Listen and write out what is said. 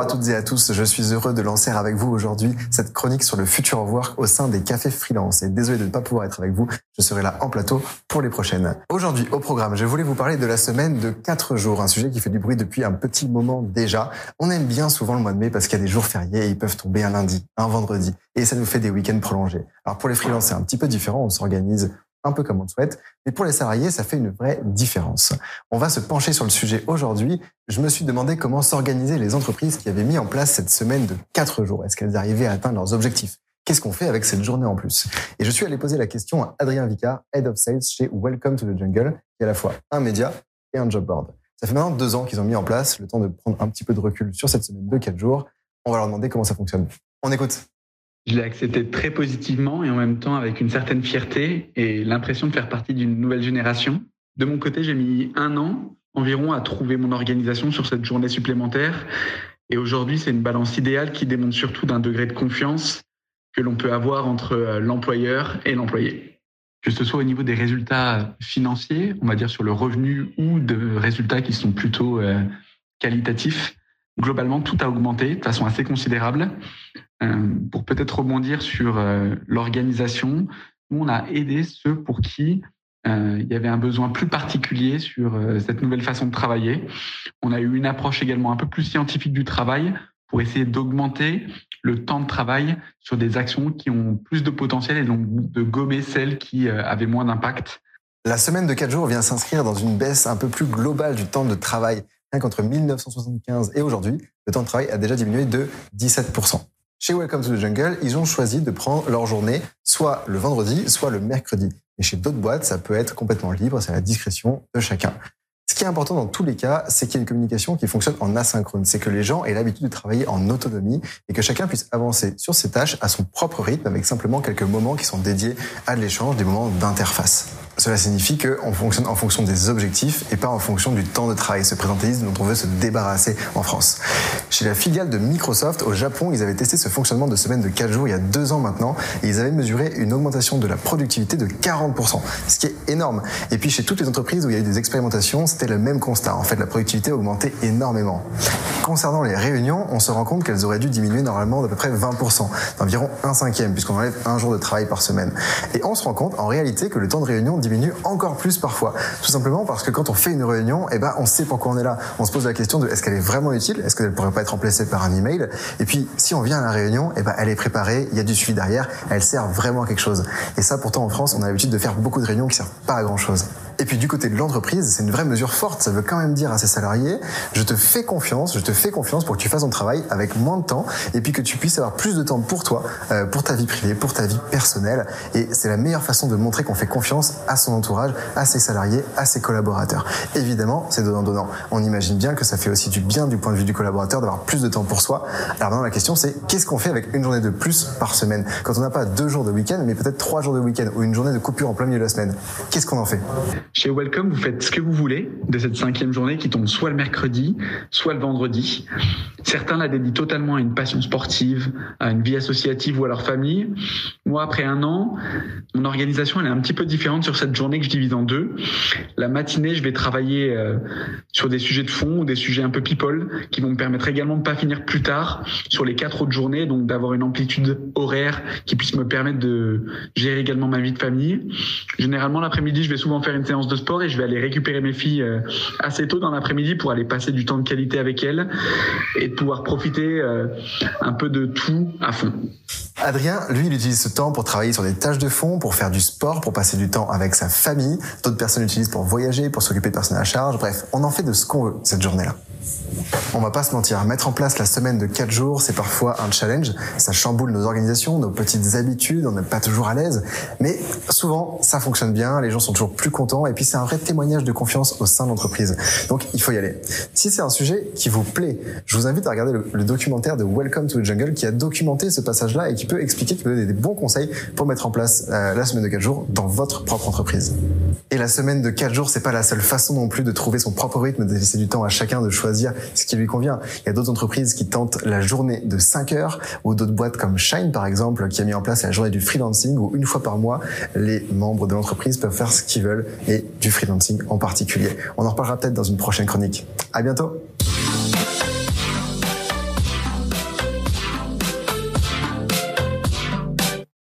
Bonjour à toutes et à tous, je suis heureux de lancer avec vous aujourd'hui cette chronique sur le futur work au sein des cafés freelance. Et désolé de ne pas pouvoir être avec vous, je serai là en plateau pour les prochaines. Aujourd'hui, au programme, je voulais vous parler de la semaine de 4 jours, un sujet qui fait du bruit depuis un petit moment déjà. On aime bien souvent le mois de mai parce qu'il y a des jours fériés et ils peuvent tomber un lundi, un vendredi, et ça nous fait des week-ends prolongés. Alors pour les freelances, c'est un petit peu différent, on s'organise un peu comme on le souhaite. Mais pour les salariés, ça fait une vraie différence. On va se pencher sur le sujet aujourd'hui. Je me suis demandé comment s'organiser les entreprises qui avaient mis en place cette semaine de quatre jours. Est-ce qu'elles arrivaient à atteindre leurs objectifs? Qu'est-ce qu'on fait avec cette journée en plus? Et je suis allé poser la question à Adrien Vicard, Head of Sales chez Welcome to the Jungle, qui est à la fois un média et un job board. Ça fait maintenant deux ans qu'ils ont mis en place, le temps de prendre un petit peu de recul sur cette semaine de quatre jours. On va leur demander comment ça fonctionne. On écoute. Je l'ai accepté très positivement et en même temps avec une certaine fierté et l'impression de faire partie d'une nouvelle génération. De mon côté, j'ai mis un an environ à trouver mon organisation sur cette journée supplémentaire. Et aujourd'hui, c'est une balance idéale qui démontre surtout d'un degré de confiance que l'on peut avoir entre euh, l'employeur et l'employé. Que ce soit au niveau des résultats financiers, on va dire sur le revenu ou de résultats qui sont plutôt euh, qualitatifs, globalement, tout a augmenté de façon assez considérable. Euh, pour peut-être rebondir sur euh, l'organisation, on a aidé ceux pour qui euh, il y avait un besoin plus particulier sur cette nouvelle façon de travailler. On a eu une approche également un peu plus scientifique du travail pour essayer d'augmenter le temps de travail sur des actions qui ont plus de potentiel et donc de gommer celles qui avaient moins d'impact. La semaine de 4 jours vient s'inscrire dans une baisse un peu plus globale du temps de travail. Qu'entre 1975 et aujourd'hui, le temps de travail a déjà diminué de 17%. Chez Welcome to the Jungle, ils ont choisi de prendre leur journée soit le vendredi, soit le mercredi. Et chez d'autres boîtes, ça peut être complètement libre, c'est à la discrétion de chacun. Ce qui est important dans tous les cas, c'est qu'il y ait une communication qui fonctionne en asynchrone. C'est que les gens aient l'habitude de travailler en autonomie et que chacun puisse avancer sur ses tâches à son propre rythme avec simplement quelques moments qui sont dédiés à l'échange, des moments d'interface. Cela signifie qu'on fonctionne en fonction des objectifs et pas en fonction du temps de travail, ce présentéisme dont on veut se débarrasser en France. Chez la filiale de Microsoft au Japon, ils avaient testé ce fonctionnement de semaine de 4 jours il y a 2 ans maintenant et ils avaient mesuré une augmentation de la productivité de 40%, ce qui est énorme. Et puis chez toutes les entreprises où il y a eu des expérimentations, c'était le même constat. En fait, la productivité a augmenté énormément. Concernant les réunions, on se rend compte qu'elles auraient dû diminuer normalement d'à peu près 20%, d'environ un cinquième, puisqu'on enlève un jour de travail par semaine. Et on se rend compte en réalité que le temps de réunion diminue encore plus parfois. Tout simplement parce que quand on fait une réunion, eh ben, on sait pourquoi on est là. On se pose la question de est-ce qu'elle est vraiment utile? Est-ce qu'elle ne pourrait pas être remplacée par un email? Et puis, si on vient à la réunion, eh ben, elle est préparée, il y a du suivi derrière, elle sert vraiment à quelque chose. Et ça, pourtant, en France, on a l'habitude de faire beaucoup de réunions qui servent pas à grand chose. Et puis du côté de l'entreprise, c'est une vraie mesure forte. Ça veut quand même dire à ses salariés, je te fais confiance, je te fais confiance pour que tu fasses ton travail avec moins de temps et puis que tu puisses avoir plus de temps pour toi, euh, pour ta vie privée, pour ta vie personnelle. Et c'est la meilleure façon de montrer qu'on fait confiance à son entourage, à ses salariés, à ses collaborateurs. Évidemment, c'est donnant-donnant. On imagine bien que ça fait aussi du bien du point de vue du collaborateur d'avoir plus de temps pour soi. Alors maintenant, la question c'est qu'est-ce qu'on fait avec une journée de plus par semaine? Quand on n'a pas deux jours de week-end, mais peut-être trois jours de week-end ou une journée de coupure en plein milieu de la semaine, qu'est-ce qu'on en fait? Chez Welcome, vous faites ce que vous voulez de cette cinquième journée qui tombe soit le mercredi, soit le vendredi. Certains la dédient totalement à une passion sportive, à une vie associative ou à leur famille. Moi, après un an, mon organisation elle est un petit peu différente sur cette journée que je divise en deux. La matinée, je vais travailler euh, sur des sujets de fond ou des sujets un peu people qui vont me permettre également de pas finir plus tard sur les quatre autres journées, donc d'avoir une amplitude horaire qui puisse me permettre de gérer également ma vie de famille. Généralement, l'après-midi, je vais souvent faire une séance de sport et je vais aller récupérer mes filles euh, assez tôt dans l'après-midi pour aller passer du temps de qualité avec elles et de pouvoir profiter euh, un peu de tout à fond. Adrien, lui, il utilise ce temps pour travailler sur des tâches de fond, pour faire du sport, pour passer du temps avec sa famille. D'autres personnes l'utilisent pour voyager, pour s'occuper de personnes à charge. Bref, on en fait de ce qu'on veut cette journée-là. On va pas se mentir, mettre en place la semaine de 4 jours, c'est parfois un challenge. Ça chamboule nos organisations, nos petites habitudes, on n'est pas toujours à l'aise. Mais souvent, ça fonctionne bien, les gens sont toujours plus contents et puis c'est un vrai témoignage de confiance au sein de l'entreprise. Donc, il faut y aller. Si c'est un sujet qui vous plaît, je vous invite à regarder le, documentaire de Welcome to the Jungle qui a documenté ce passage-là et qui peut expliquer, qui peut donner des bons conseils pour mettre en place euh, la semaine de 4 jours dans votre propre entreprise. Et la semaine de 4 jours, c'est pas la seule façon non plus de trouver son propre rythme, de laisser du temps à chacun de choisir ce qui lui convient. Il y a d'autres entreprises qui tentent la journée de 5 heures ou d'autres boîtes comme Shine par exemple qui a mis en place la journée du freelancing où une fois par mois les membres de l'entreprise peuvent faire ce qu'ils veulent du freelancing en particulier. On en reparlera peut-être dans une prochaine chronique. À bientôt.